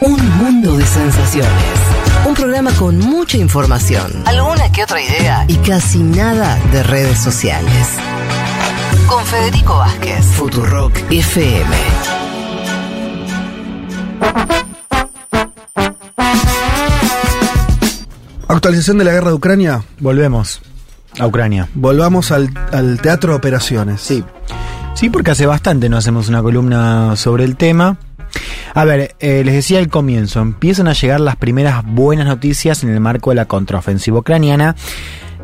Un mundo de sensaciones. Un programa con mucha información, alguna que otra idea y casi nada de redes sociales. Con Federico Vázquez, Futurock FM. Actualización de la guerra de Ucrania. Volvemos a Ucrania. Volvamos al, al teatro de operaciones. Sí. Sí, porque hace bastante no hacemos una columna sobre el tema. A ver, eh, les decía al comienzo, empiezan a llegar las primeras buenas noticias en el marco de la contraofensiva ucraniana,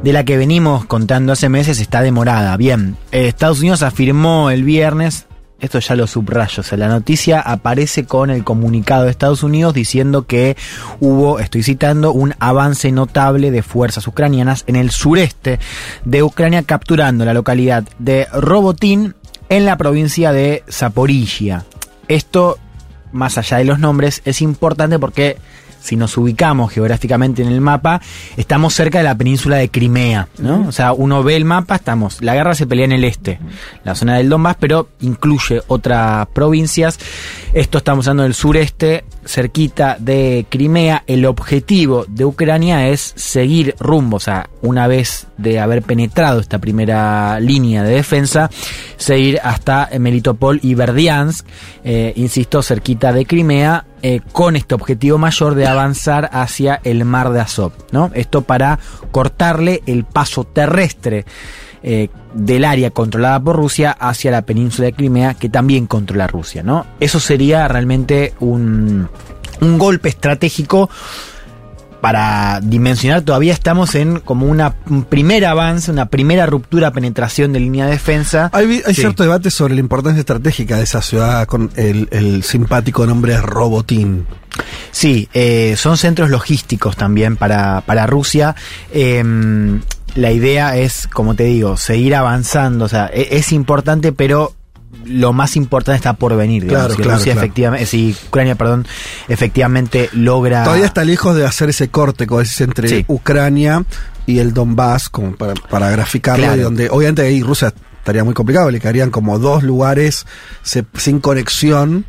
de la que venimos contando hace meses, está demorada. Bien, eh, Estados Unidos afirmó el viernes, esto ya lo subrayo, o sea, la noticia aparece con el comunicado de Estados Unidos diciendo que hubo, estoy citando, un avance notable de fuerzas ucranianas en el sureste de Ucrania, capturando la localidad de Robotín en la provincia de Zaporizhia. Esto más allá de los nombres, es importante porque si nos ubicamos geográficamente en el mapa, estamos cerca de la península de Crimea, ¿no? O sea, uno ve el mapa, estamos, la guerra se pelea en el este, la zona del Donbass, pero incluye otras provincias. Esto estamos hablando del sureste, cerquita de Crimea. El objetivo de Ucrania es seguir rumbo, o sea, una vez de haber penetrado esta primera línea de defensa, seguir hasta Melitopol y Verdiansk, eh, insisto, cerquita de Crimea, eh, con este objetivo mayor de avanzar hacia el mar de Azov, ¿no? Esto para cortarle el paso terrestre eh, del área controlada por Rusia hacia la península de Crimea, que también controla Rusia, ¿no? Eso sería realmente un, un golpe estratégico para dimensionar, todavía estamos en como una, un primer avance, una primera ruptura, penetración de línea de defensa. Hay, hay Sí. cierto debate sobre la importancia estratégica de esa ciudad con el, el simpático nombre Robotín. Sí, eh, son centros logísticos también para, para Rusia. Em, la idea es, como te digo, seguir avanzando. O sea, e- es, importante, pero lo más importante está por venir. digamos. Claro, si claro, Rusia claro. efectivamente, si Ucrania, perdón, efectivamente logra. Todavía está lejos de hacer ese corte, como decís, entre Sí. Ucrania y el Donbass, como para, para graficarlo, Claro. y donde obviamente ahí Rusia estaría muy complicado, le quedarían como dos lugares se- sin conexión,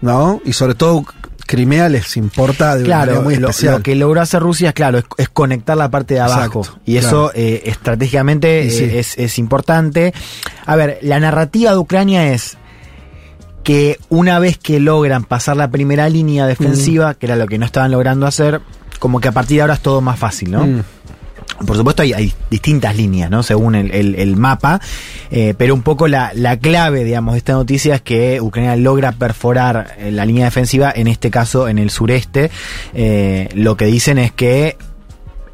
¿no? Y sobre todo Crimea les importa de una Claro, manera muy lo, especial. lo que logró hacer Rusia es, claro, es, es conectar la parte de abajo. Exacto, y eso eh, estratégicamente sí. eh, es, es importante. A ver, la narrativa de Ucrania es que una vez que logran pasar la primera línea defensiva, que era lo que no estaban logrando hacer, como que a partir de ahora es todo más fácil, ¿no? Mm. Por supuesto hay, distintas líneas, ¿no? Según el, el- el mapa, eh, pero un poco la, la clave, digamos, de esta noticia es que Ucrania logra perforar eh, la línea defensiva, en este caso en el sureste. Eh, lo que dicen es que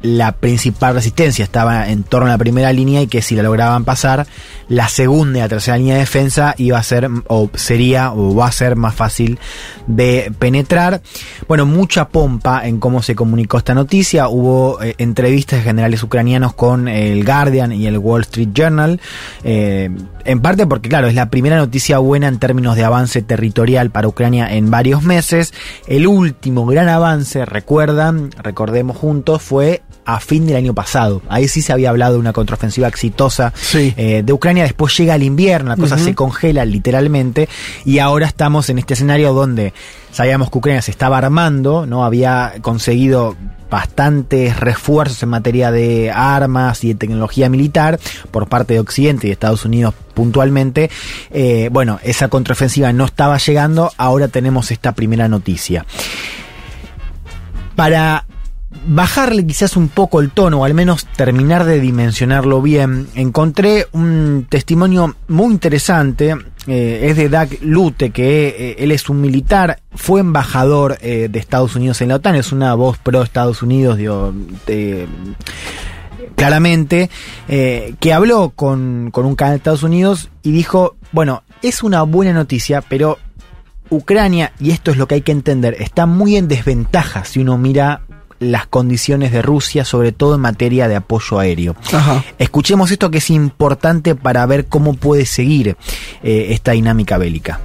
la principal resistencia estaba en torno a la primera línea y que si la lograban pasar, la segunda y la tercera línea de defensa iba a ser o sería o va a ser más fácil de penetrar. Bueno, mucha pompa en cómo se comunicó esta noticia. Hubo eh, entrevistas de generales ucranianos con el Guardian y el Wall Street Journal. eh, en parte porque, claro, es la primera noticia buena en términos de avance territorial para Ucrania en varios meses. El último gran avance, recuerdan, recordemos juntos, fue a fin del año pasado. Ahí sí se había hablado de una contraofensiva exitosa Sí. eh, de Ucrania. Después llega el invierno, la cosa se congela literalmente. Y ahora estamos en este escenario donde sabíamos que Ucrania se estaba armando, ¿no? Había conseguido bastantes refuerzos en materia de armas y de tecnología militar por parte de Occidente y de Estados Unidos puntualmente. Eh, bueno, esa contraofensiva no estaba llegando, ahora tenemos esta primera noticia. Para bajarle quizás un poco el tono, o al menos terminar de dimensionarlo bien, encontré un testimonio muy interesante. eh, es de Doug Lute, que eh, él es un militar, fue embajador eh, de Estados Unidos en la OTAN, es una voz pro Estados Unidos, claramente, que habló con, con un canal de Estados Unidos y dijo, bueno, es una buena noticia, pero Ucrania, y esto es lo que hay que entender, está muy en desventaja si uno mira las condiciones de Rusia, sobre todo en materia de apoyo aéreo. Ajá. Escuchemos esto que es importante para ver cómo puede seguir eh, esta dinámica bélica.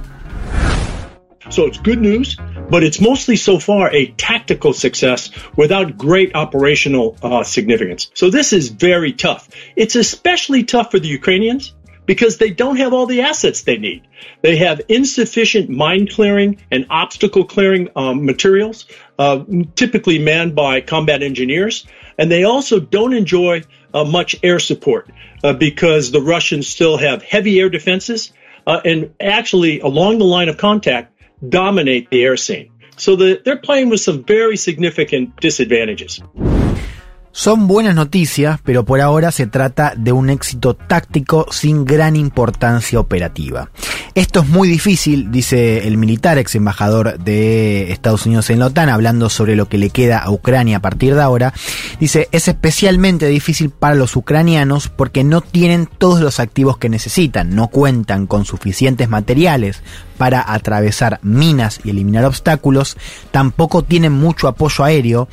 So it's good news, but it's mostly so far a tactical success without great operational uh, significance. So this is very tough. It's especially tough for the Ukrainians because they don't have all the assets they need. They have insufficient mine clearing and obstacle clearing um, materials, uh, typically manned by combat engineers, and they also don't enjoy uh, much air support uh, because the Russians still have heavy air defenses uh, and actually along the line of contact dominate the air scene. So the, they're playing with some very significant disadvantages. Son buenas noticias, pero por ahora se trata de un éxito táctico sin gran importancia operativa. Esto es muy difícil, dice el militar ex embajador de Estados Unidos en la OTAN, hablando sobre lo que le queda a Ucrania a partir de ahora. Dice, es especialmente difícil para los ucranianos porque no tienen todos los activos que necesitan, no cuentan con suficientes materiales para atravesar minas y eliminar obstáculos, tampoco tienen mucho apoyo aéreo,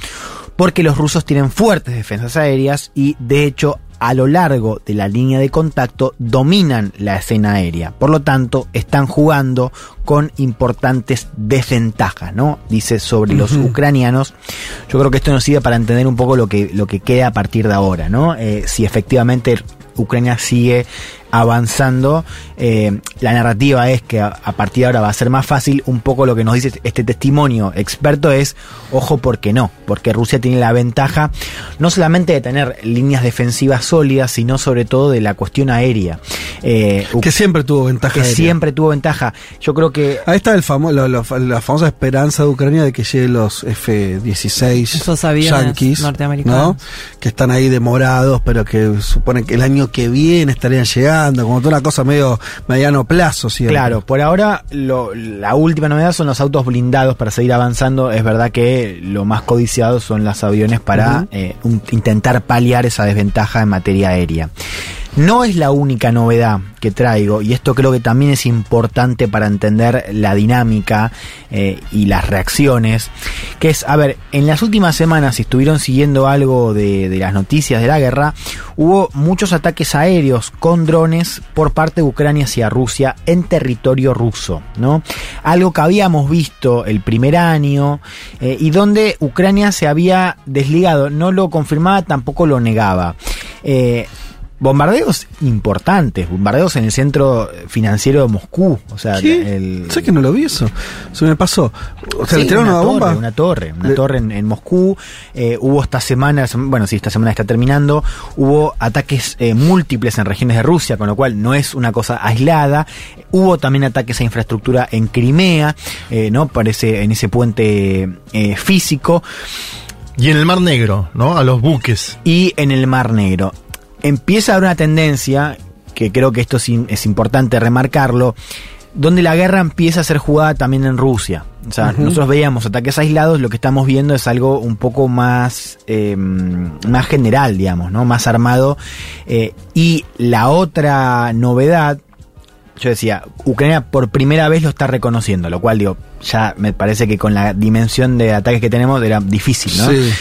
porque los rusos tienen fuertes defensas aéreas y de hecho a lo largo de la línea de contacto dominan la escena aérea. Por lo tanto, están jugando con importantes desventajas, ¿no? Dice sobre los ucranianos. Yo creo que esto nos sirve para entender un poco lo que, lo que queda a partir de ahora, ¿no? Eh, si efectivamente Ucrania sigue avanzando. Eh, la narrativa es que a, partir de ahora va a ser más fácil. Un poco lo que nos dice este testimonio experto es, ojo, porque no? Porque Rusia tiene la ventaja no solamente de tener líneas defensivas sólidas, sino sobre todo de la cuestión aérea. Eh, que siempre tuvo ventaja. Que siempre tuvo ventaja. Yo creo que... Ahí está el la famosa esperanza de Ucrania de que lleguen los F-16 yankees, norteamericanos. Que están ahí demorados, pero que suponen que el año que viene estarían llegando como toda una cosa medio mediano plazo, Claro, por ahora la última novedad son los autos blindados para seguir avanzando. Es verdad que lo más codiciado son los aviones para eh, intentar paliar esa desventaja en materia aérea. No es la única novedad que traigo, y esto creo que también es importante para entender la dinámica eh, y las reacciones, que es, a ver, en las últimas semanas, si estuvieron siguiendo algo de, las noticias de la guerra, hubo muchos ataques aéreos con drones por parte de Ucrania hacia Rusia en territorio ruso, ¿no? Algo que habíamos visto el primer año eh, y donde Ucrania se había desligado, no lo confirmaba, tampoco lo negaba. Eh, bombardeos importantes, bombardeos en el centro financiero de Moscú. O sea, el... sé que no lo vi eso. Se me pasó. O sea, le tiraron una, bomba. Una torre, una torre en, Moscú. Eh, hubo esta semana, bueno, sí, esta semana está terminando. Hubo ataques eh, múltiples en regiones de Rusia, con lo cual no es una cosa aislada. Hubo también ataques a infraestructura en Crimea, eh, ¿no? Parece en ese puente físico. Y en el Mar Negro, ¿no? A los buques. Y en el Mar Negro empieza a haber una tendencia, que creo que esto es, importante remarcarlo, donde la guerra empieza a ser jugada también en Rusia. O sea, nosotros veíamos ataques aislados, lo que estamos viendo es algo un poco más, eh, más general, digamos, ¿no? Más armado. Eh, y la otra novedad, yo decía, Ucrania por primera vez lo está reconociendo, lo cual digo, ya me parece que con la dimensión de ataques que tenemos era difícil, ¿no? Sí.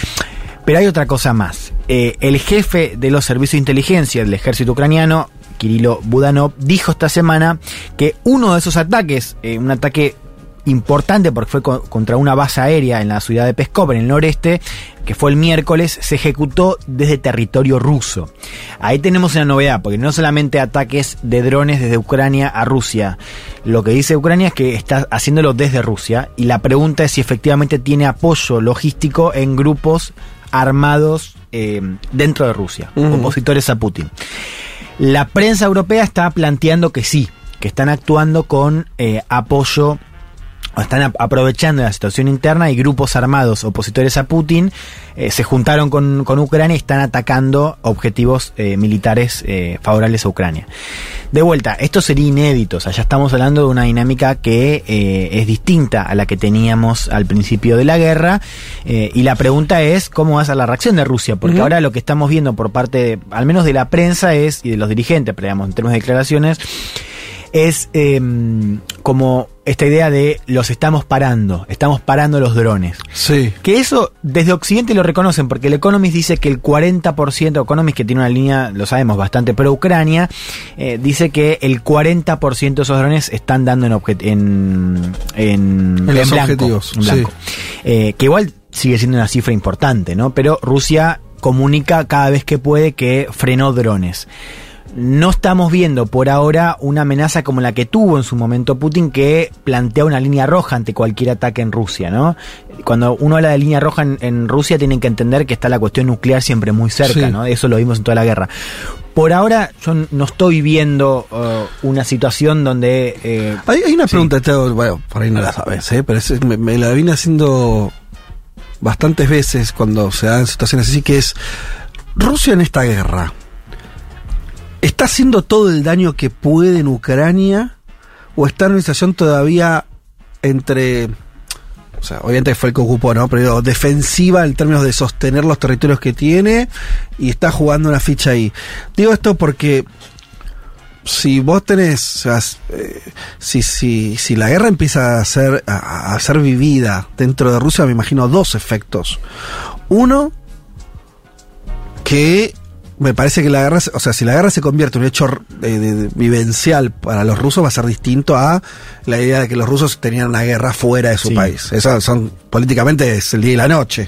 Pero hay otra cosa más. Eh, el jefe de los servicios de inteligencia del ejército ucraniano, Kirilo Budanov, dijo esta semana que uno de esos ataques, eh, un ataque importante porque fue contra una base aérea en la ciudad de Peskov, en el noreste, que fue el miércoles, se ejecutó desde territorio ruso. Ahí tenemos una novedad, porque no solamente ataques de drones desde Ucrania a Rusia, lo que dice Ucrania es que está haciéndolo desde Rusia, y la pregunta es si efectivamente tiene apoyo logístico en grupos armados eh, dentro de Rusia, opositores a Putin. La prensa europea está planteando que sí, que están actuando con eh, apoyo están aprovechando la situación interna y grupos armados opositores a Putin eh, se juntaron con, Ucrania y están atacando objetivos eh, militares eh, favorables a Ucrania. De vuelta, esto sería inédito, o sea, ya estamos hablando de una dinámica que es distinta a la que teníamos al principio de la guerra y la pregunta es cómo va a ser la reacción de Rusia, porque ahora lo que estamos viendo por parte, al menos de la prensa es, y de los dirigentes, pero digamos, en términos de declaraciones, es em, como esta idea de los estamos parando, estamos parando los drones. Sí. Que eso desde Occidente lo reconocen, porque el Economist dice que el 40%, Economist que tiene una línea, lo sabemos, bastante pro Ucrania, eh, dice que el 40% de esos drones están dando en, en, en, en, objetivos. Eh, que igual sigue siendo una cifra importante, ¿no? Pero Rusia comunica cada vez que puede que frenó drones. No estamos viendo por ahora una amenaza como la que tuvo en su momento Putin, que plantea una línea roja ante cualquier ataque en Rusia, ¿no? Cuando uno habla de línea roja en, Rusia, tienen que entender que está la cuestión nuclear siempre muy cerca, ¿no? Eso lo vimos en toda la guerra. Por ahora, yo no estoy viendo uh, una situación donde. Eh, hay, una pregunta, bueno, por ahí no la sabes, ¿eh? pero me, me la vine haciendo bastantes veces cuando se dan situaciones así, que es Rusia en esta guerra ¿Está haciendo todo el daño que puede en Ucrania? ¿O está en una situación todavía entre. O sea, obviamente fue el que ocupó, ¿no? Pero defensiva en términos de sostener los territorios que tiene y está jugando una ficha ahí. Digo esto porque si vos tenés, eh, si, si, si la guerra empieza a ser, a ser vivida dentro de Rusia, me imagino dos efectos. Uno, que me parece que la guerra, o sea, si la guerra se convierte en un hecho eh, vivencial para los rusos, va a ser distinto a la idea de que los rusos tenían una guerra fuera de su país. Eso son, políticamente es el día y la noche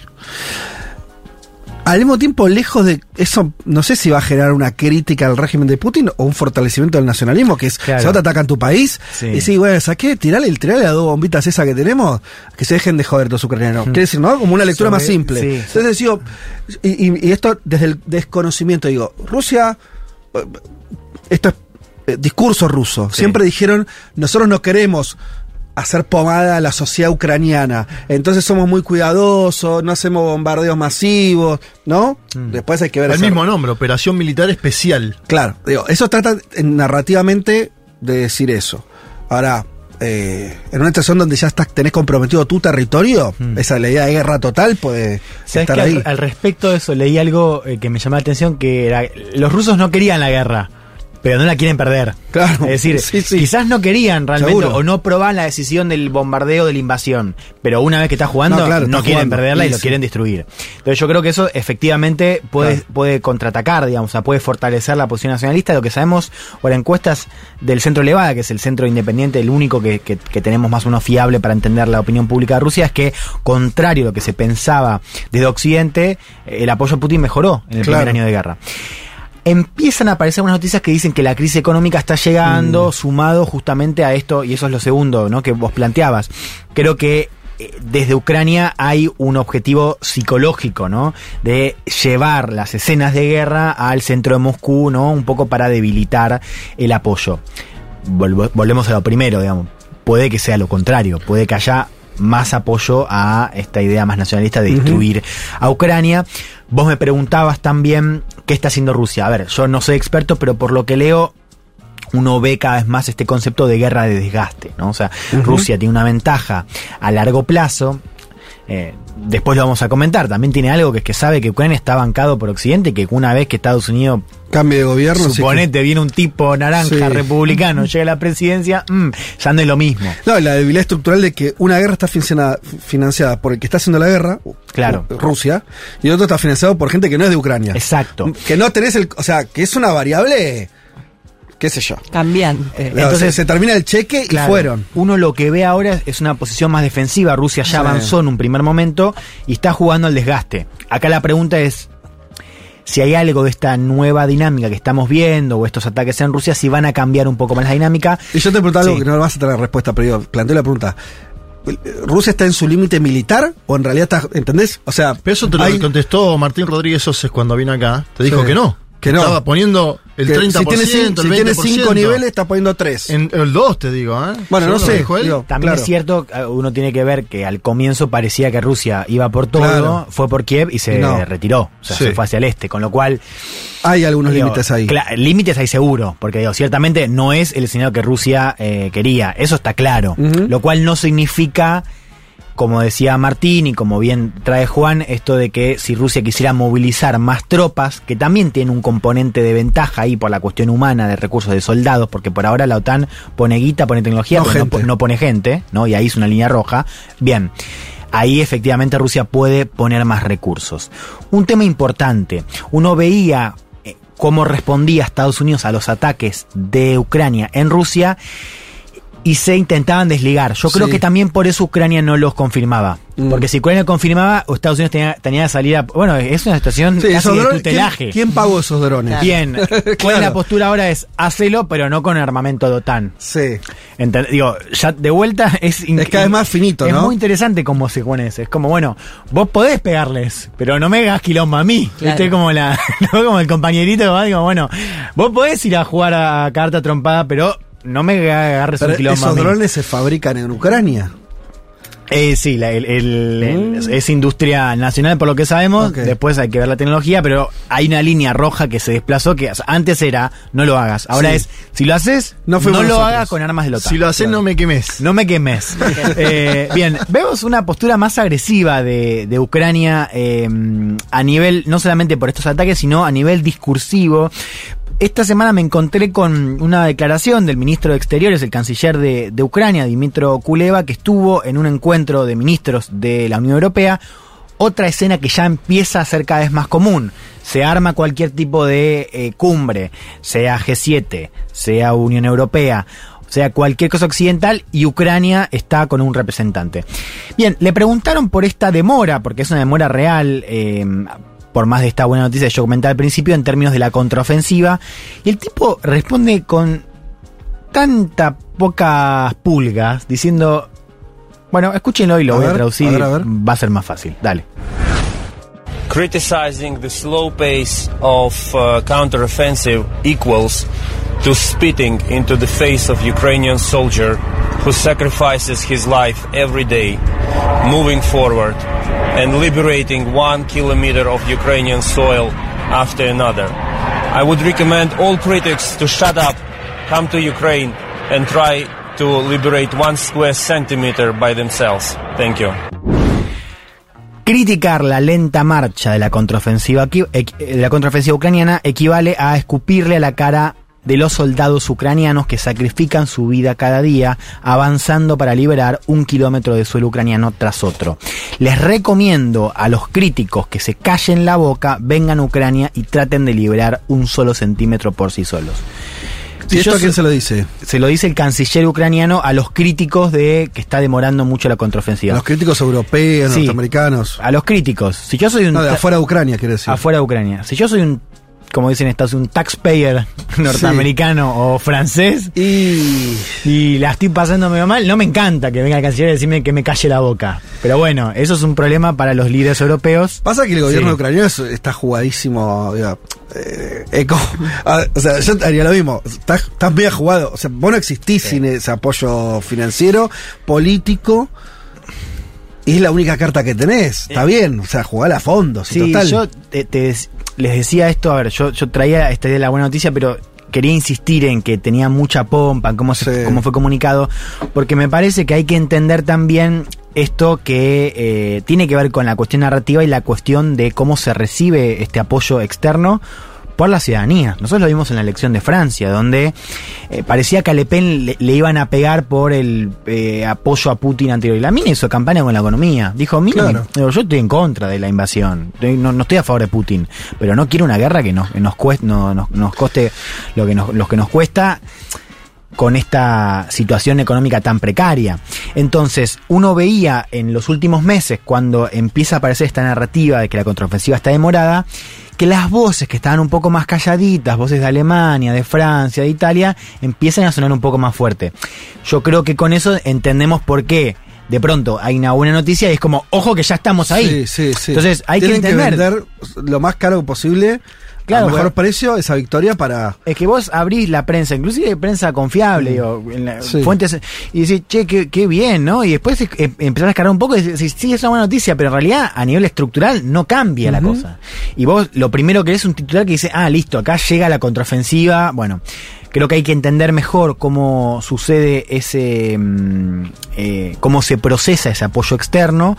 al mismo tiempo, lejos de eso, no sé si va a generar una crítica al régimen de Putin o un fortalecimiento del nacionalismo, que es, si no te atacan tu país, y sí, bueno, ¿sabes Tirale, tirale las dos bombitas esas que tenemos, que se dejen de joder los ucranianos. Hmm. Quiere decir, ¿no? Como una lectura más simple. Entonces digo, y, esto desde el desconocimiento, digo, Rusia, eh, esto es eh, discurso ruso. Siempre dijeron, nosotros no queremos hacer pomada a la sociedad ucraniana. Entonces somos muy cuidadosos, no hacemos bombardeos masivos, ¿no? Mm. Después hay que ver... El mismo nombre, Operación Militar Especial. Claro, digo, eso trata narrativamente de decir eso. Ahora, eh, en una situación donde ya estás, tenés comprometido tu territorio, mm. esa la idea de guerra total puede estar ahí. Al, respecto de eso, leí algo eh, que me llamó la atención, que era, los rusos no querían la guerra pero no la quieren perder. Claro. Es decir, quizás no querían realmente o no probaban la decisión del bombardeo de la invasión, pero una vez que está jugando no, quieren perderla y lo quieren destruir. Entonces yo creo que eso efectivamente puede, puede contraatacar, digamos, o sea, puede fortalecer la posición nacionalista. Lo que sabemos por encuestas del Centro Levada, que es el centro independiente, el único que, que, tenemos más o menos fiable para entender la opinión pública de Rusia, es que, contrario a lo que se pensaba desde Occidente, el apoyo a Putin mejoró en el primer año de guerra empiezan a aparecer unas noticias que dicen que la crisis económica está llegando, mm. sumado justamente a esto, y eso es lo segundo, ¿no? Que vos planteabas. Creo que eh, desde Ucrania hay un objetivo psicológico, ¿no? De llevar las escenas de guerra al centro de Moscú, ¿no? Un poco para debilitar el apoyo. volvemos a lo primero, digamos. Puede que sea lo contrario, puede que haya más apoyo a esta idea más nacionalista de destruir a Ucrania. Vos me preguntabas también qué está haciendo Rusia. A ver, yo no soy experto, pero por lo que leo, uno ve cada vez más este concepto de guerra de desgaste, ¿no? O sea, Rusia tiene una ventaja a largo plazo. Eh, después lo vamos a comentar. También tiene algo que es que sabe que Ucrania está bancado por Occidente y que una vez que Estados Unidos cambie de gobierno. Suponete, viene un tipo naranja republicano, llega a la presidencia, mm, ya no es lo mismo. No, la debilidad estructural de que una guerra está financiada, financiada por el que está haciendo la guerra, claro. Rusia, y otro está financiado por gente que no es de Ucrania. Exacto. Que no tenés el. O sea, que es una variable qué sé yo. Cambian. Eh, entonces se termina el cheque y fueron. Uno lo que ve ahora es una posición más defensiva. Rusia ya avanzó en un primer momento y está jugando al desgaste. Acá la pregunta es, si hay algo de esta nueva dinámica que estamos viendo o estos ataques en Rusia, si van a cambiar un poco más la dinámica. Y yo te pregunto algo que no vas a tener respuesta, pero yo planteo la pregunta. ¿Rusia está en su límite militar o en realidad está, ¿entendés? O sea, pero eso te lo contestó Martín Rodríguez Oses cuando vino acá. Te dijo que no. Que no. Estaba poniendo el 30%, si tiene, el 20%. Si tiene 5 niveles, está poniendo 3. En el 2, te digo, ¿eh? Bueno, no sé. También es cierto, eh, uno tiene que ver que al comienzo parecía que Rusia iba por todo, fue por Kiev y se retiró. O sea, se fue hacia el este. Con lo cual. Hay algunos límites ahí. Límites hay seguro, porque digo, ciertamente no es el escenario que Rusia eh, quería. Eso está claro. Lo cual no significa como decía Martín y como bien trae Juan, esto de que si Rusia quisiera movilizar más tropas, que también tiene un componente de ventaja ahí por la cuestión humana de recursos de soldados, porque por ahora la OTAN pone guita, pone tecnología, no, pero no, pone gente, ¿no? Y ahí es una línea roja. Bien. Ahí efectivamente Rusia puede poner más recursos. Un tema importante, uno veía eh, cómo respondía Estados Unidos a los ataques de Ucrania en Rusia y se intentaban desligar. Yo creo que también por eso Ucrania no los confirmaba. Mm. Porque si Ucrania confirmaba, Estados Unidos tenía, tenía que salir a. Bueno, es una situación casi de tutelaje. ¿quién, pagó esos drones? Bien. ¿Cuál la postura ahora? Es hacelo, pero no con armamento de OTAN. Sí. digo, ya de vuelta es. Es cada vez más finito, ¿no? Es muy interesante cómo se pone eso. Es como, bueno, vos podés pegarles, pero no me hagas quilombo a mí. Claro. Como, la, como el compañerito que va, digo, bueno, vos podés ir a jugar a carta trompada, pero no me agarres un quilombo Esos drones se fabrican en Ucrania. Eh, sí, mm. es industria nacional por lo que sabemos. Después hay que ver la tecnología, pero hay una línea roja que se desplazó que antes era no lo hagas. Ahora es si lo haces, no, lo hagas con armas de lota. Si lo haces, no me quemes. No me quemes. Eh, bien, vemos una postura más agresiva de, Ucrania eh, a nivel, no solamente por estos ataques, sino a nivel discursivo esta semana me encontré con una declaración del ministro de Exteriores, el canciller de, Ucrania, Dimitro Kuleva, que estuvo en un encuentro de ministros de la Unión Europea. Otra escena que ya empieza a ser cada vez más común. Se arma cualquier tipo de eh, cumbre, sea G7, sea Unión Europea, sea cualquier cosa occidental, y Ucrania está con un representante. Bien, le preguntaron por esta demora, porque es una demora real. Eh, por más de esta buena noticia que yo comenté al principio, en términos de la contraofensiva. Y el tipo responde con tanta pocas pulgas, diciendo, bueno, escúchenlo y lo voy a traducir, va a ser más fácil. Dale. Criticizing the slow pace of uh, counteroffensive equals to spitting into the face of Ukrainian soldier who sacrifices his life every day, moving forward and liberating one kilometer of Ukrainian soil after another. I would recommend all critics to shut up, come to Ukraine, and try to liberate one square centimeter by themselves. Thank you. Criticar la lenta marcha de la contraofensiva, de eh, la contraofensiva ucraniana equivale a escupirle a la cara de los soldados ucranianos que sacrifican su vida cada día avanzando para liberar un kilómetro de suelo ucraniano tras otro. Les recomiendo a los críticos que se callen la boca, vengan a Ucrania y traten de liberar un solo centímetro por sí solos. ¿Y esto a quién se lo dice? Se lo dice el canciller ucraniano a los críticos de que está demorando mucho la contraofensiva. A los críticos europeos, norteamericanos. A los críticos. Si yo soy un. No, de afuera de Ucrania, quiere decir. Afuera de Ucrania. Si yo soy un como dicen Estados un taxpayer norteamericano o francés y... y la estoy pasando medio mal, no me encanta que venga el canciller a decirme que me calle la boca. Pero bueno, eso es un problema para los líderes europeos. Pasa que el gobierno ucraniano está jugadísimo, eh, ah, o sea, yo haría lo mismo. Estás, bien jugado. O sea, vos no existís sin ese apoyo financiero, político. Y es la única carta que tenés. Está eh, bien. O sea, jugar a fondo. Sí, yo te, les decía esto, a ver, yo, yo traía esta idea de la buena noticia, pero quería insistir en que tenía mucha pompa, en cómo, se, cómo fue comunicado, porque me parece que hay que entender también esto que eh, tiene que ver con la cuestión narrativa y la cuestión de cómo se recibe este apoyo externo por la ciudadanía. Nosotros lo vimos en la elección de Francia, donde eh, parecía que a Le Pen le, iban a pegar por el eh, apoyo a Putin anterior. Y la mina hizo campaña con la economía. Dijo, mira, yo estoy en contra de la invasión, no, estoy a favor de Putin, pero no quiero una guerra que nos, nos, cueste, no, nos, coste lo que nos, lo que nos cuesta con esta situación económica tan precaria. Entonces, uno veía en los últimos meses, cuando empieza a aparecer esta narrativa de que la contraofensiva está demorada, las voces que estaban un poco más calladitas, voces de Alemania, de Francia, de Italia, empiezan a sonar un poco más fuerte. Yo creo que con eso entendemos por qué de pronto hay una buena noticia y es como, ojo que ya estamos ahí. Sí, sí, sí. Entonces hay que entender. Que vender lo más caro posible Claro, mejor precio, esa victoria para. Es que vos abrís la prensa, inclusive prensa confiable, mm. fuentes, y decís, che, qué, bien, ¿no? Y después eh, empezás a escalar un poco y decís, sí, es una buena noticia, pero en realidad a nivel estructural no cambia la cosa. Y vos lo primero que es un titular que dice, ah, listo, acá llega la contraofensiva. Bueno, creo que hay que entender mejor cómo sucede ese. Mm, eh, cómo se procesa ese apoyo externo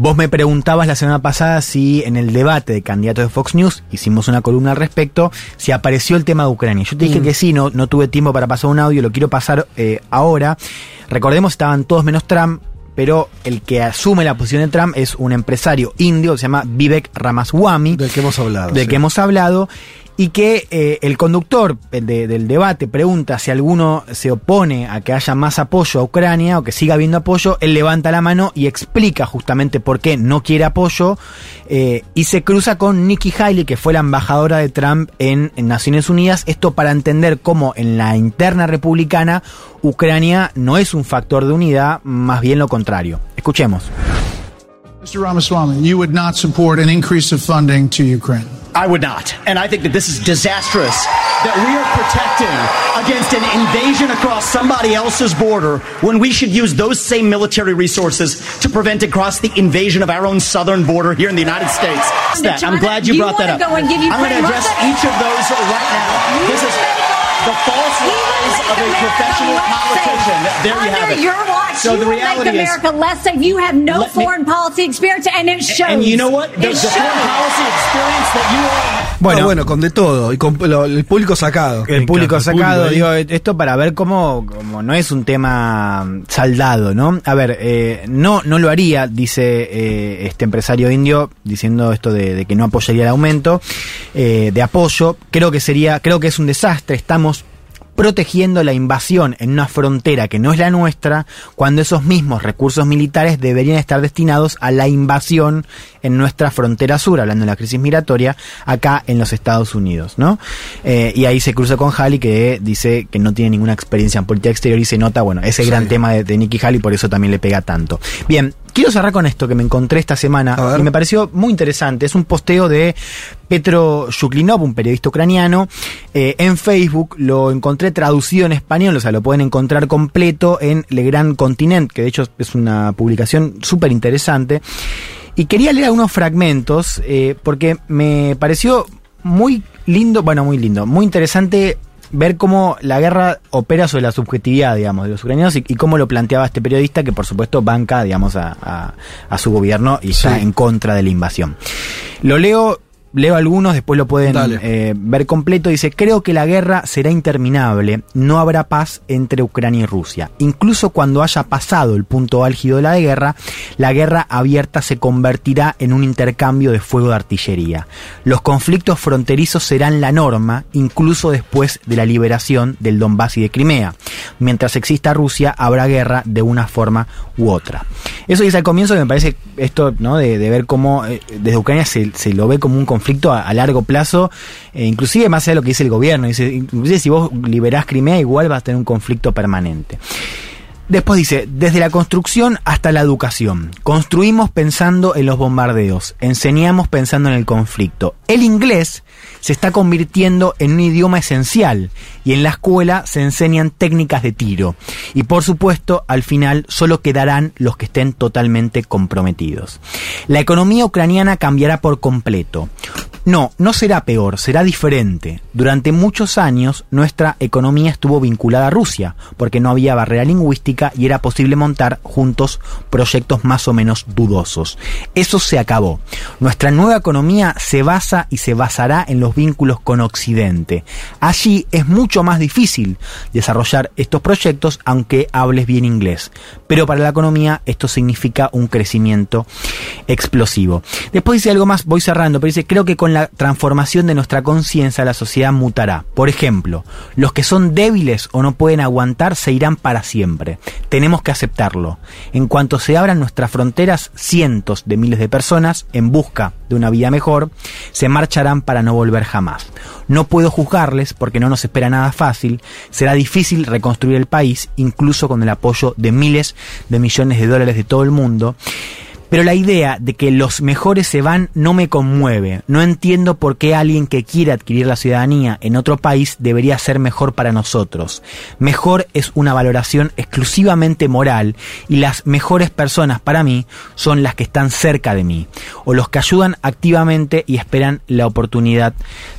Vos me preguntabas la semana pasada si en el debate de candidatos de Fox News, hicimos una columna al respecto, si apareció el tema de Ucrania. Yo te dije mm. que sí, no, no tuve tiempo para pasar un audio, lo quiero pasar eh, ahora. Recordemos, estaban todos menos Trump, pero el que asume la posición de Trump es un empresario indio, se llama Vivek Ramaswamy. Del que hemos hablado. Del que hemos hablado y que eh, el conductor del debate pregunta si alguno se opone a que haya más apoyo a Ucrania o que siga habiendo apoyo, él levanta la mano y explica justamente por qué no quiere apoyo eh, y se cruza con Nikki Haley, que fue la embajadora de Trump en, Naciones Unidas, esto para entender cómo en la interna republicana Ucrania no es un factor de unidad, más bien lo contrario. Escuchemos. Mr. Ramaswamy, you would not support an increase of funding to Ukraine. I would not. And I think that this is disastrous that we are protecting against an invasion across somebody else's border when we should use those same military resources to prevent across the invasion of our own southern border here in the United States. That. I'm glad you, brought that up. I'm going to address each of those right now. This is the false lies of a professional politician. There you have it. Your watch, so you the reality make America is, less safe. You have no foreign me, policy experience, and it shows. And you know what? The, the foreign policy experience that you all Bueno, bueno, con de todo y con lo, el público sacado. El público sacado, digo, esto para ver cómo, cómo, no es un tema saldado, ¿no? A ver, eh, no, no lo haría, dice eh, este empresario indio, diciendo esto de, de, que no apoyaría el aumento eh, de apoyo. Creo que sería, creo que es un desastre. Estamos protegiendo la invasión en una frontera que no es la nuestra, cuando esos mismos recursos militares deberían estar destinados a la invasión en nuestra frontera sur, hablando de la crisis migratoria, acá en los Estados Unidos, ¿no? Eh, y ahí se cruza con Halley que dice que no tiene ninguna experiencia en política exterior y se nota, bueno, ese gran tema de, de Nikki Haley, por eso también le pega tanto. Bien, Quiero cerrar con esto que me encontré esta semana y me pareció muy interesante. Es un posteo de Petro Shuklinov, un periodista ucraniano, eh, en Facebook. Lo encontré traducido en español, o sea, lo pueden encontrar completo en Le Gran Continent, que de hecho es una publicación súper interesante. Y quería leer algunos fragmentos eh, porque me pareció muy lindo, bueno, muy lindo, muy interesante ver cómo la guerra opera sobre la subjetividad, digamos, de los ucranianos y, cómo lo planteaba este periodista que por supuesto banca, digamos, a, su gobierno y está en contra de la invasión. Lo leo leo algunos, después lo pueden eh, ver completo. Dice, creo que la guerra será interminable, no habrá paz entre Ucrania y Rusia. Incluso cuando haya pasado el punto álgido de la guerra, la guerra abierta se convertirá en un intercambio de fuego de artillería. Los conflictos fronterizos serán la norma, incluso después de la liberación del Donbass y de Crimea. Mientras exista Rusia, habrá guerra de una forma u otra. Eso dice al comienzo que me parece esto, ¿no? De, ver cómo eh, desde Ucrania se, se lo ve como un conflicto conflicto a, largo plazo, eh, inclusive más allá de lo que dice el gobierno. Dice, inclusive si vos liberás Crimea, igual vas a tener un conflicto permanente. Después dice, desde la construcción hasta la educación. Construimos pensando en los bombardeos, enseñamos pensando en el conflicto. El inglés se está convirtiendo en un idioma esencial y en la escuela se enseñan técnicas de tiro. Y por supuesto, al final solo quedarán los que estén totalmente comprometidos. La economía ucraniana cambiará por completo. No, no será peor, será diferente. Durante muchos años nuestra economía estuvo vinculada a Rusia, porque no había barrera lingüística y era posible montar juntos proyectos más o menos dudosos. Eso se acabó. Nuestra nueva economía se basa y se basará en los vínculos con Occidente. Allí es mucho más difícil desarrollar estos proyectos aunque hables bien inglés. Pero para la economía esto significa un crecimiento explosivo. Después dice algo más, voy cerrando, pero dice, creo que con la transformación de nuestra conciencia la sociedad mutará. Por ejemplo, los que son débiles o no pueden aguantar se irán para siempre. Tenemos que aceptarlo. En cuanto se abran nuestras fronteras, cientos de miles de personas, en busca de una vida mejor, se marcharán para no volver jamás. No puedo juzgarles porque no nos espera nada fácil. Será difícil reconstruir el país, incluso con el apoyo de miles de millones de dólares de todo el mundo. Pero la idea de que los mejores se van no me conmueve. No entiendo por qué alguien que quiere adquirir la ciudadanía en otro país debería ser mejor para nosotros. Mejor es una valoración exclusivamente moral y las mejores personas para mí son las que están cerca de mí o los que ayudan activamente y esperan la oportunidad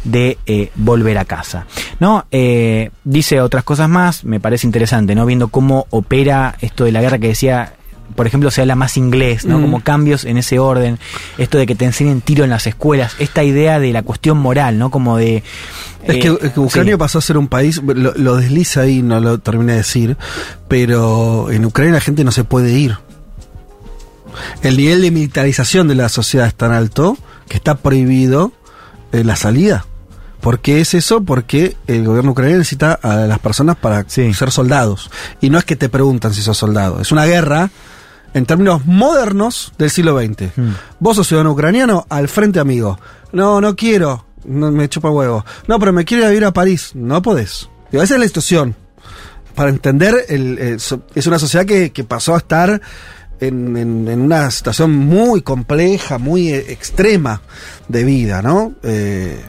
de eh, volver a casa. ¿No? Eh, dice otras cosas más, me parece interesante, ¿no? Viendo cómo opera esto de la guerra que decía por ejemplo, se habla más inglés, ¿no? Mm. Como cambios en ese orden, esto de que te enseñen tiro en las escuelas, esta idea de la cuestión moral, ¿no? Como de... Es, que, eh, Ucrania pasó a ser un país, lo, desliza ahí, no lo terminé de decir, pero en Ucrania la gente no se puede ir. El nivel de militarización de la sociedad es tan alto que está prohibido eh, la salida ¿Por qué es eso? Porque el gobierno ucraniano necesita a las personas para ser soldados. Y no es que te preguntan si sos soldado. Es una guerra en términos modernos del siglo XX. Hmm. Vos sos ciudadano ucraniano, al frente amigo. No, no quiero. No, me chupa huevo. No, pero me quiero ir a París. No podés. esa es la situación. Para entender, el, es una sociedad que, pasó a estar en, en, una situación muy compleja, muy eh, extrema de vida, ¿no? Eh,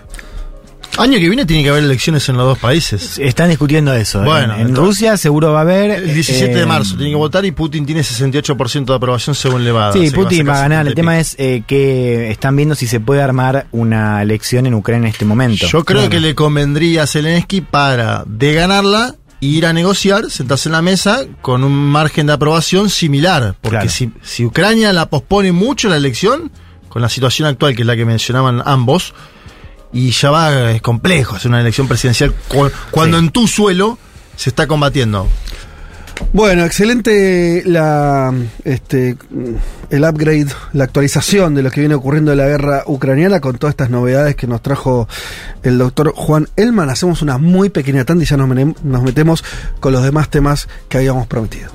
Año que viene tiene que haber elecciones en los dos países. Están discutiendo eso. ¿eh? Bueno, en, Rusia seguro va a haber. El 17 de eh, marzo tiene que votar y Putin tiene 68% de aprobación según Levada. Sí, Putin va a, ganar. El tema es eh, que están viendo si se puede armar una elección en Ucrania en este momento. Yo creo que le convendría a Zelensky para, de ganarla, ir a negociar, sentarse en la mesa con un margen de aprobación similar. Porque si, si Ucrania la pospone mucho la elección, con la situación actual que es la que mencionaban ambos, y ya va, es complejo hacer una elección presidencial cuando en tu suelo se está combatiendo. Bueno, excelente la este el upgrade, la actualización de lo que viene ocurriendo en la guerra ucraniana con todas estas novedades que nos trajo el doctor Juan Elman. Hacemos una muy pequeña tanda y ya nos, nos metemos con los demás temas que habíamos prometido.